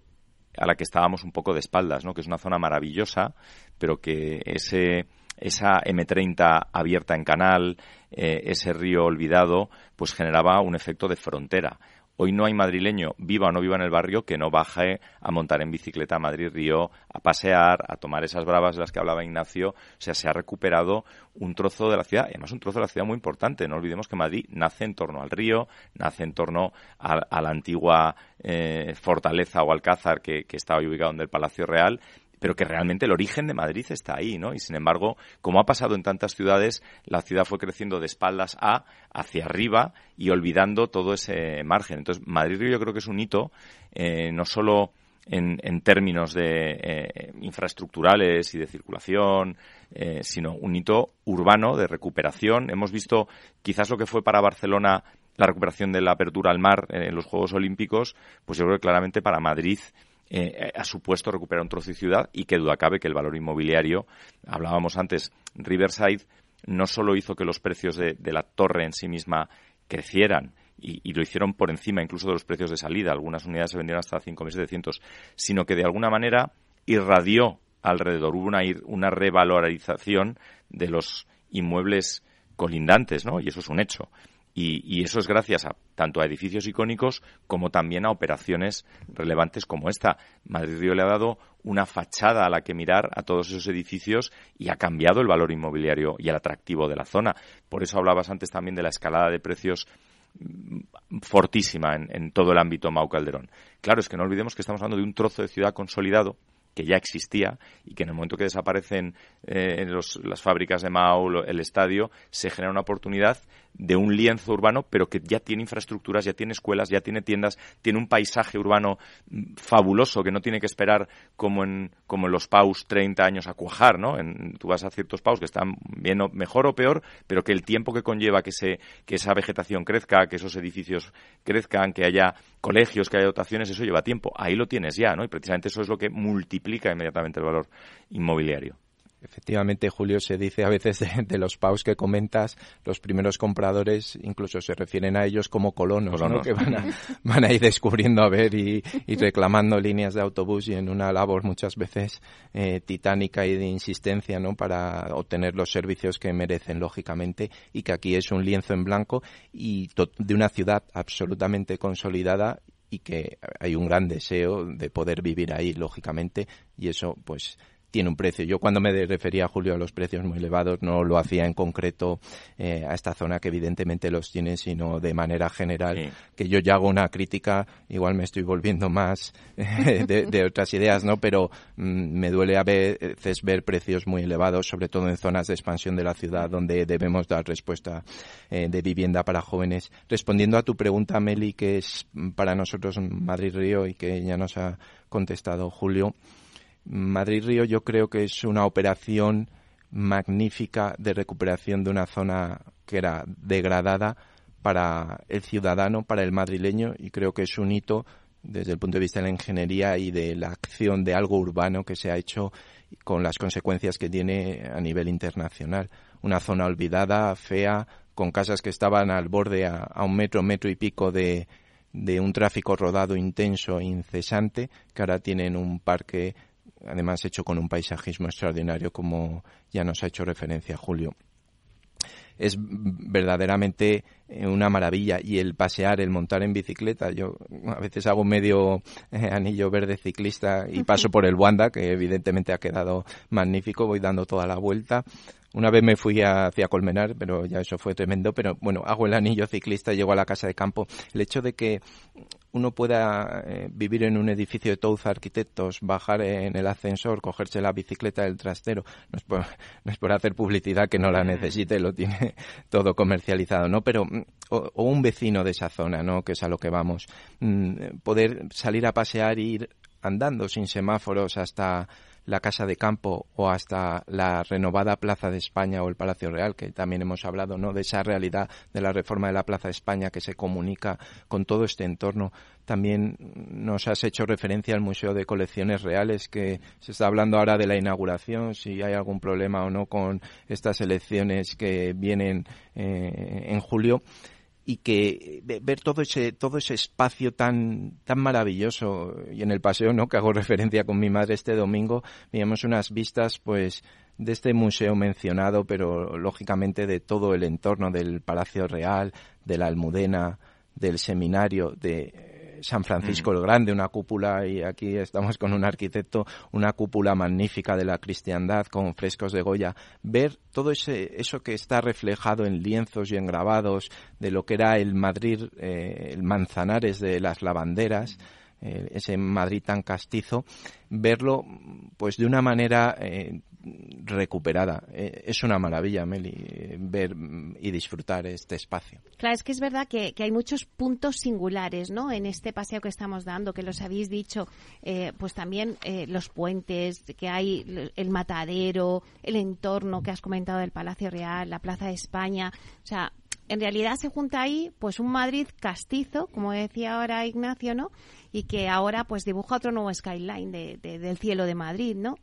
a la que estábamos un poco de espaldas, ¿no? que es una zona maravillosa, pero que ese, esa M30 abierta en canal, eh, ese río olvidado, pues generaba un efecto de frontera. Hoy no hay madrileño, viva o no viva en el barrio, que no baje a montar en bicicleta a Madrid-Río, a pasear, a tomar esas bravas de las que hablaba Ignacio. O sea, se ha recuperado un trozo de la ciudad, y además un trozo de la ciudad muy importante. No olvidemos que Madrid nace en torno al río, nace en torno a, la antigua eh, fortaleza o alcázar que, que está ubicado en el Palacio Real pero que realmente el origen de Madrid está ahí, ¿no? Y sin embargo, como ha pasado en tantas ciudades, la ciudad fue creciendo de espaldas a hacia arriba y olvidando todo ese margen. Entonces, Madrid yo creo que es un hito, eh, no solo en, términos de eh, infraestructurales y de circulación, eh, sino un hito urbano de recuperación. Hemos visto quizás lo que fue para Barcelona la recuperación de la apertura al mar en los Juegos Olímpicos, pues yo creo que claramente para Madrid eh, ha supuesto recuperar un trozo de ciudad y que duda cabe que el valor inmobiliario, hablábamos antes, Riverside no solo hizo que los precios de, la torre en sí misma crecieran, y, lo hicieron por encima incluso de los precios de salida. Algunas unidades se vendieron hasta 5.700, sino que de alguna manera irradió alrededor. Hubo una, una revalorización de los inmuebles colindantes, ¿no? Y eso es un hecho. Y, eso es gracias a, tanto a edificios icónicos como también a operaciones relevantes como esta. Madrid Río le ha dado una fachada a la que mirar a todos esos edificios y ha cambiado el valor inmobiliario y el atractivo de la zona. Por eso hablabas antes también de la escalada de precios mm, fortísima en, todo el ámbito Mau Calderón. Claro, es que no olvidemos que estamos hablando de un trozo de ciudad consolidado que ya existía y que en el momento que desaparecen eh, las fábricas de Mao, el estadio, se genera una oportunidad de un lienzo urbano, pero que ya tiene infraestructuras, ya tiene escuelas, ya tiene tiendas, tiene un paisaje urbano mm, fabuloso que no tiene que esperar como en, como en los PAUs 30 años a cuajar, ¿no? En, tú vas a ciertos PAUs que están bien mejor o peor, pero que el tiempo que conlleva que, se, que esa vegetación crezca, que esos edificios crezcan, que haya colegios, que haya dotaciones, eso lleva tiempo. Ahí lo tienes ya, ¿no? Y precisamente eso es lo que multiplica inmediatamente el valor inmobiliario. Efectivamente, Julio, se dice a veces de, los PAUs que comentas, los primeros compradores incluso se refieren a ellos como colonos, ¿no? que van a, van a, ir descubriendo a ver y, reclamando líneas de autobús y en una labor muchas veces eh, titánica y de insistencia ¿no? para obtener los servicios que merecen, lógicamente, y que aquí es un lienzo en blanco y de una ciudad absolutamente consolidada y que hay un gran deseo de poder vivir ahí, lógicamente, y eso, pues, tiene un precio. Yo cuando me refería a Julio a los precios muy elevados no lo hacía en concreto eh, a esta zona que evidentemente los tiene, sino de manera general, que yo ya hago una crítica, igual me estoy volviendo más eh, de, otras ideas, ¿no? Pero mm, me duele a veces ver precios muy elevados, sobre todo en zonas de expansión de la ciudad donde debemos dar respuesta eh, de vivienda para jóvenes. Respondiendo a tu pregunta, Meli, que es para nosotros Madrid-Río y que ya nos ha contestado Julio, Madrid-Río yo creo que es una operación magnífica de recuperación de una zona que era degradada para el ciudadano, para el madrileño, y creo que es un hito desde el punto de vista de la ingeniería y de la acción de algo urbano que se ha hecho con las consecuencias que tiene a nivel internacional. Una zona olvidada, fea, con casas que estaban al borde a, un metro, metro y pico de, de un tráfico rodado intenso e incesante, que ahora tienen un parque además hecho con un paisajismo extraordinario como ya nos ha hecho referencia Julio. Es verdaderamente eh, una maravilla y el pasear, el montar en bicicleta. Yo a veces hago medio eh, anillo verde ciclista y paso por el Wanda, que evidentemente ha quedado magnífico, voy dando toda la vuelta una vez me fui hacia Colmenar, pero ya eso fue tremendo. Pero bueno, hago el anillo ciclista, llego a la casa de campo. El hecho de que uno pueda eh, vivir en un edificio de todos Arquitectos, bajar en el ascensor, cogerse la bicicleta del trastero, no es por, no es por hacer publicidad que no la necesite, lo tiene todo comercializado, ¿no? Pero, mm, o, o, un vecino de esa zona, ¿no? Que es a lo que vamos. Mm, poder salir a pasear e ir andando sin semáforos hasta la Casa de Campo o hasta la renovada Plaza de España o el Palacio Real, que también hemos hablado, ¿no? De esa realidad de la reforma de la Plaza de España que se comunica con todo este entorno. También nos has hecho referencia al Museo de Colecciones Reales, que se está hablando ahora de la inauguración, si hay algún problema o no con estas elecciones que vienen eh, en julio y que ver todo ese todo ese espacio tan tan maravilloso y en el paseo no que hago referencia con mi madre este domingo veíamos unas vistas pues de este museo mencionado pero lógicamente de todo el entorno del Palacio Real de la Almudena del seminario de San Francisco el Grande, una cúpula, y aquí estamos con un arquitecto, una cúpula magnífica de la cristiandad con frescos de Goya. Ver todo ese, eso que está reflejado en lienzos y en grabados de lo que era el Madrid, eh, el Manzanares de las lavanderas, eh, ese Madrid tan castizo, verlo pues de una manera eh, recuperada. Eh, es una maravilla, Meli, ver y disfrutar este espacio. Claro, es que es verdad que, hay muchos puntos singulares, ¿no? En este paseo que estamos dando, que los habéis dicho, eh, pues también eh, los puentes, que hay el matadero, el entorno que has comentado del Palacio Real, la Plaza de España, o sea, en realidad se junta ahí pues un Madrid castizo, como decía ahora Ignacio, ¿no? Y que ahora pues dibuja otro nuevo skyline del cielo de Madrid, ¿no?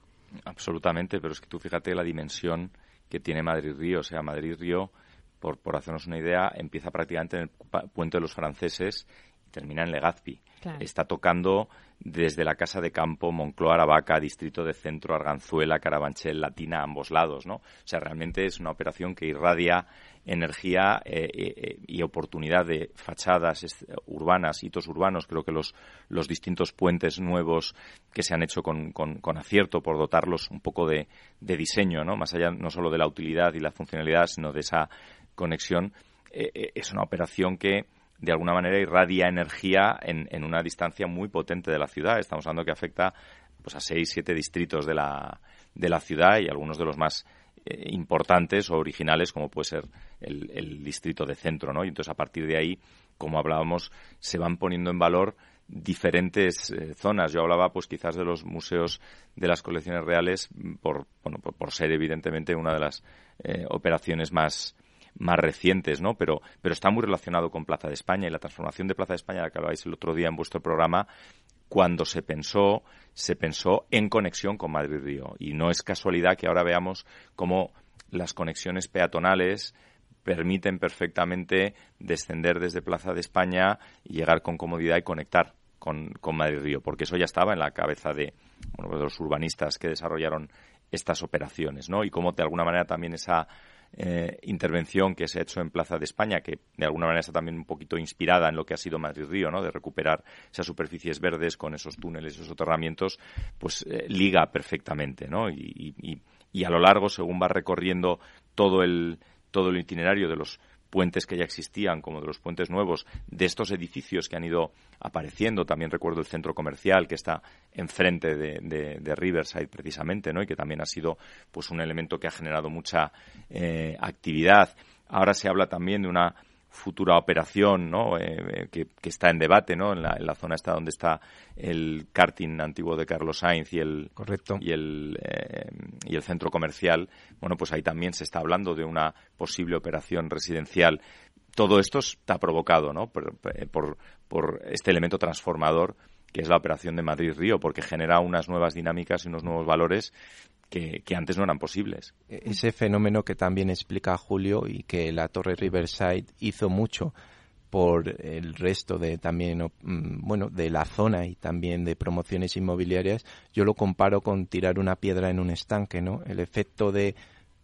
Absolutamente, pero es que tú fíjate la dimensión que tiene Madrid-Río. O sea, Madrid-Río, por, por hacernos una idea, empieza prácticamente en el puente de los franceses y termina en Legazpi. Está tocando desde la Casa de Campo, Moncloa, Aravaca, Distrito de Centro, Arganzuela, Carabanchel, Latina, a ambos lados, ¿no? O sea, realmente es una operación que irradia energía eh, eh, y oportunidad de fachadas urbanas, hitos urbanos. Creo que los, los distintos puentes nuevos que se han hecho con, con, acierto por dotarlos un poco de, de, diseño, ¿no? más allá no solo de la utilidad y la funcionalidad, sino de esa conexión, eh, es una operación que de alguna manera irradia energía en, en, una distancia muy potente de la ciudad. Estamos hablando que afecta pues, a seis, siete distritos de la, de la ciudad y algunos de los más eh, importantes o originales como puede ser el, distrito de centro, ¿no? Y entonces a partir de ahí, como hablábamos, se van poniendo en valor diferentes eh, zonas. Yo hablaba, pues, quizás de los museos de las colecciones reales por, bueno, por, ser evidentemente una de las eh, operaciones más más recientes, ¿no? Pero, pero está muy relacionado con Plaza de España y la transformación de Plaza de España, que habláis el otro día en vuestro programa, cuando se pensó, se pensó en conexión con Madrid-Río. Y no es casualidad que ahora veamos cómo las conexiones peatonales permiten perfectamente descender desde Plaza de España y llegar con comodidad y conectar con, con Madrid-Río, porque eso ya estaba en la cabeza de, de los urbanistas que desarrollaron estas operaciones, ¿no? Y cómo de alguna manera también esa eh, intervención que se ha hecho en Plaza de España, que de alguna manera está también un poquito inspirada en lo que ha sido Madrid Río, ¿no? De recuperar esas superficies verdes con esos túneles, esos soterramientos, pues eh, liga perfectamente, ¿no? Y, y, y a lo largo, según va recorriendo todo el todo el itinerario de los puentes que ya existían, como de los puentes nuevos, de estos edificios que han ido apareciendo. También recuerdo el centro comercial que está enfrente de, de, Riverside, precisamente, ¿no? Y que también ha sido, pues, un elemento que ha generado mucha eh, actividad. Ahora se habla también de una futura operación ¿no? Eh, eh, que, está en debate ¿no? en, la, en la zona esta donde está el karting antiguo de Carlos Sainz y el Correcto. y el eh, y el centro comercial bueno pues ahí también se está hablando de una posible operación residencial todo esto está provocado ¿no? por, por, por este elemento transformador que es la operación de Madrid Río porque genera unas nuevas dinámicas y unos nuevos valores que, antes no eran posibles. E-, ese fenómeno que también explica Julio y que la Torre Riverside hizo mucho por el resto de también mm, bueno de la zona y también de promociones inmobiliarias yo lo comparo con tirar una piedra en un estanque no el efecto de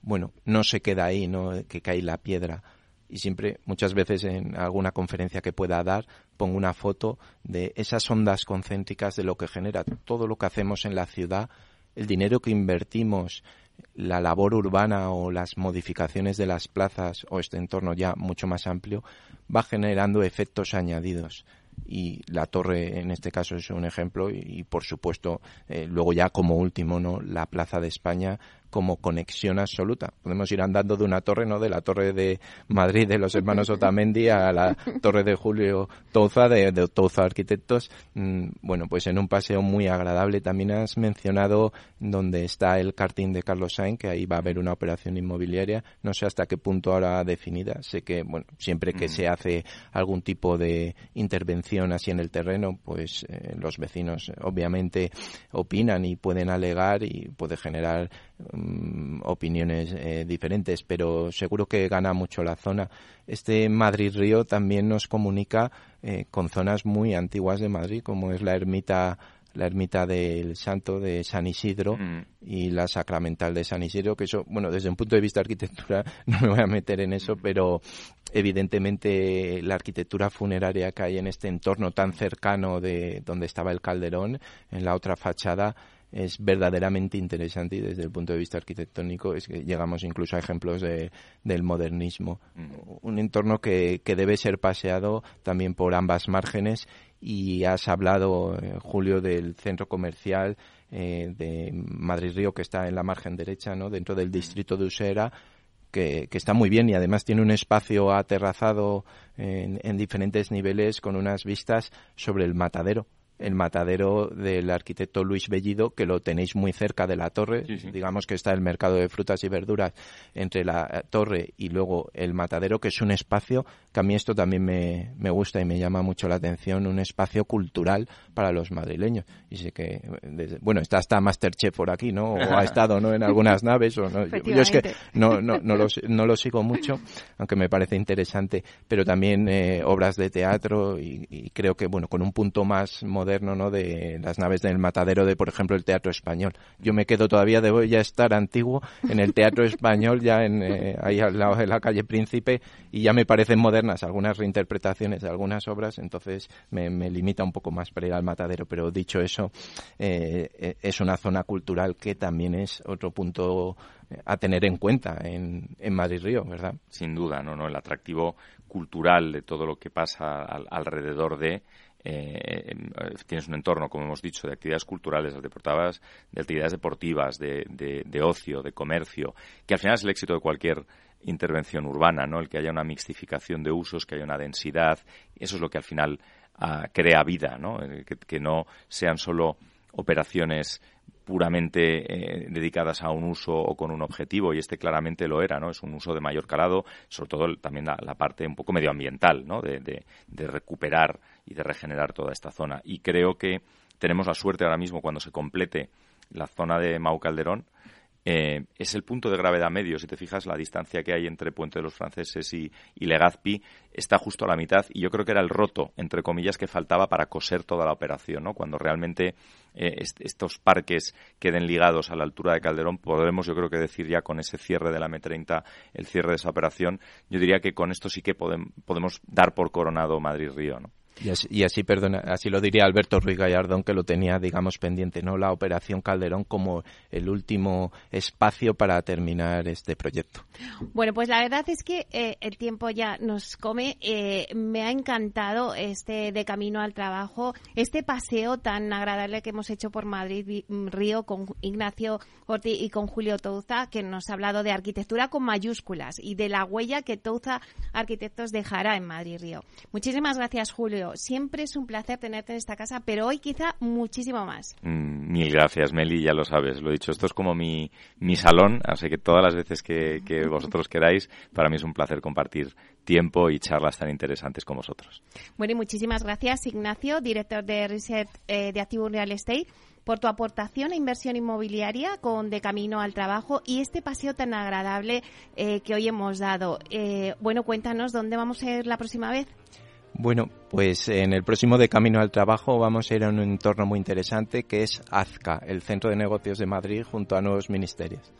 bueno no se queda ahí no que cae la piedra. Y siempre muchas veces en alguna conferencia que pueda dar pongo una foto de esas ondas concéntricas de lo que genera. Todo lo que hacemos en la ciudad el dinero que invertimos, la labor urbana o las modificaciones de las plazas o este entorno ya mucho más amplio, va generando efectos añadidos. Y la torre en este caso es un ejemplo y, por supuesto eh, luego ya como último no la plaza de España como conexión absoluta. Podemos ir andando de una torre, ¿no? De la torre de Madrid de los hermanos Otamendi a la torre de Julio Touza, de, de Touza Arquitectos. Mm, bueno, pues en un paseo muy agradable. También has mencionado donde está el karting de Carlos Sainz, que ahí va a haber una operación inmobiliaria. No sé hasta qué punto ahora definida. Sé que, bueno, siempre que mm. se hace algún tipo de intervención así en el terreno, pues eh, los vecinos obviamente opinan y pueden alegar y puede generar Mm, opiniones eh, diferentes, pero seguro que gana mucho la zona. Este Madrid-Río también nos comunica eh, con zonas muy antiguas de Madrid, como es la ermita la ermita del Santo de San Isidro mm. y la Sacramental de San Isidro, que eso, bueno, desde un punto de vista de arquitectura no me voy a meter en eso, pero evidentemente la arquitectura funeraria que hay en este entorno tan cercano de donde estaba el Calderón, en la otra fachada, es verdaderamente interesante y desde el punto de vista arquitectónico es que llegamos incluso a ejemplos de, del modernismo. Un entorno que, que debe ser paseado también por ambas márgenes y has hablado, eh, Julio, del centro comercial eh, de Madrid Río que está en la margen derecha, ¿no? dentro del distrito de Usera. Que, que, está muy bien y además tiene un espacio aterrazado en, en diferentes niveles con unas vistas sobre el matadero el matadero del arquitecto Luis Bellido, que lo tenéis muy cerca de la torre. Digamos que está el mercado de frutas y verduras entre la torre y luego el matadero, que es un espacio que a mí esto también me, me gusta y me llama mucho la atención, un espacio cultural para los madrileños. Y sé que, bueno, está hasta Masterchef por aquí, ¿no? O ha estado, ¿no? En algunas naves. O no. Yo, es que no, no, no, lo, no lo sigo mucho, aunque me parece interesante, pero también eh, obras de teatro y, y creo que, bueno, con un punto más moderno De las naves del matadero de, por ejemplo, el Teatro Español. Yo me quedo todavía, debo ya estar antiguo en el Teatro Español, ya en, eh, ahí al lado de la calle Príncipe, y ya me parecen modernas algunas reinterpretaciones de algunas obras, entonces me, limita un poco más para ir al matadero. Pero dicho eso, eh, eh, es una zona cultural que también es otro punto a tener en cuenta en, en Madrid Río, ¿verdad? Sin duda, no, no, el atractivo cultural de todo lo que pasa alrededor de eh, tienes un entorno, como hemos dicho, de actividades culturales, de de actividades deportivas, de, de, ocio, de comercio, que al final es el éxito de cualquier intervención urbana, ¿no? El que haya una mixtificación de usos, que haya una densidad, eso es lo que al final ah, crea vida, ¿no? Que, que, no sean solo operaciones puramente eh, dedicadas a un uso o con un objetivo y este claramente lo era, ¿no? Es un uso de mayor calado, sobre todo también la, parte un poco medioambiental, ¿no? De, de, recuperar y de regenerar toda esta zona. Y creo que tenemos la suerte ahora mismo cuando se complete la zona de Mau Calderón eh, es el punto de gravedad medio. Si te fijas, la distancia que hay entre Puente de los Franceses y, Legazpi está justo a la mitad y yo creo que era el roto, entre comillas, que faltaba para coser toda la operación, ¿no? Cuando realmente eh, estos parques queden ligados a la altura de Calderón, podremos, yo creo que decir ya con ese cierre de la M30, el cierre de esa operación, yo diría que con esto sí que podemos dar por coronado Madrid-Río. Y así, perdona, así lo diría Alberto Ruiz Gallardón, que lo tenía, digamos, pendiente, ¿no? La operación Calderón como el último espacio para terminar este proyecto. Bueno, pues la verdad es que eh, el tiempo ya nos come. Eh, me ha encantado este de camino al trabajo, este paseo tan agradable que hemos hecho por Madrid Río con Ignacio Ortiz y con Julio Touza, que nos ha hablado de arquitectura con mayúsculas y de la huella que Touza Arquitectos dejará en Madrid Río. Muchísimas gracias, Julio siempre es un placer tenerte en esta casa, pero hoy quizá muchísimo más. Mm, mil gracias, Meli, ya lo sabes, lo he dicho, esto es como mi, mi salón, así que todas las veces que, vosotros queráis, para mí es un placer compartir tiempo y charlas tan interesantes con vosotros. Bueno, y muchísimas gracias, Ignacio, director de Reset eh, de Activo Real Estate por tu aportación a inversión inmobiliaria con De Camino al Trabajo y este paseo tan agradable eh, que hoy hemos dado. Eh, bueno, cuéntanos dónde vamos a ir la próxima vez. Bueno, pues en el próximo de Camino al Trabajo vamos a ir a un entorno muy interesante que es AZCA, el Centro de Negocios de Madrid, junto a nuevos ministerios.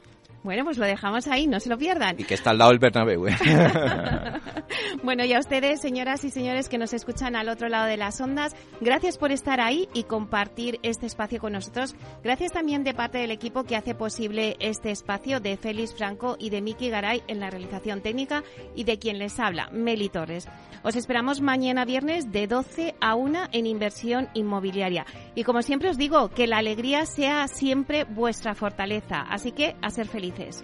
Bueno, pues lo dejamos ahí, no se lo pierdan. Y que está al lado del Bernabéu. ¿eh? bueno, y a ustedes, señoras y señores que nos escuchan al otro lado de las ondas, gracias por estar ahí y compartir este espacio con nosotros. Gracias también de parte del equipo que hace posible este espacio de Félix Franco y de Miki Garay en la realización técnica y de quien les habla, Meli Torres. Os esperamos mañana viernes de 12 a 1 en inversión inmobiliaria. Y como siempre os digo, que la alegría sea siempre vuestra fortaleza. Así que a ser felices.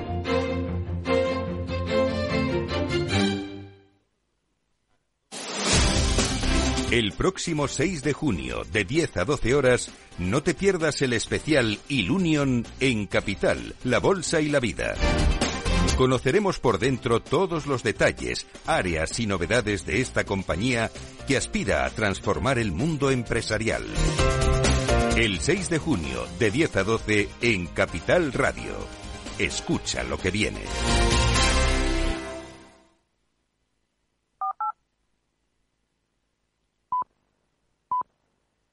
El próximo 6 de junio, de 10 a 12 horas, no te pierdas el especial Ilunion en Capital, la Bolsa y la Vida. Conoceremos por dentro todos los detalles, áreas y novedades de esta compañía que aspira a transformar el mundo empresarial. El 6 de junio, de 10 a 12, en Capital Radio. Escucha lo que viene.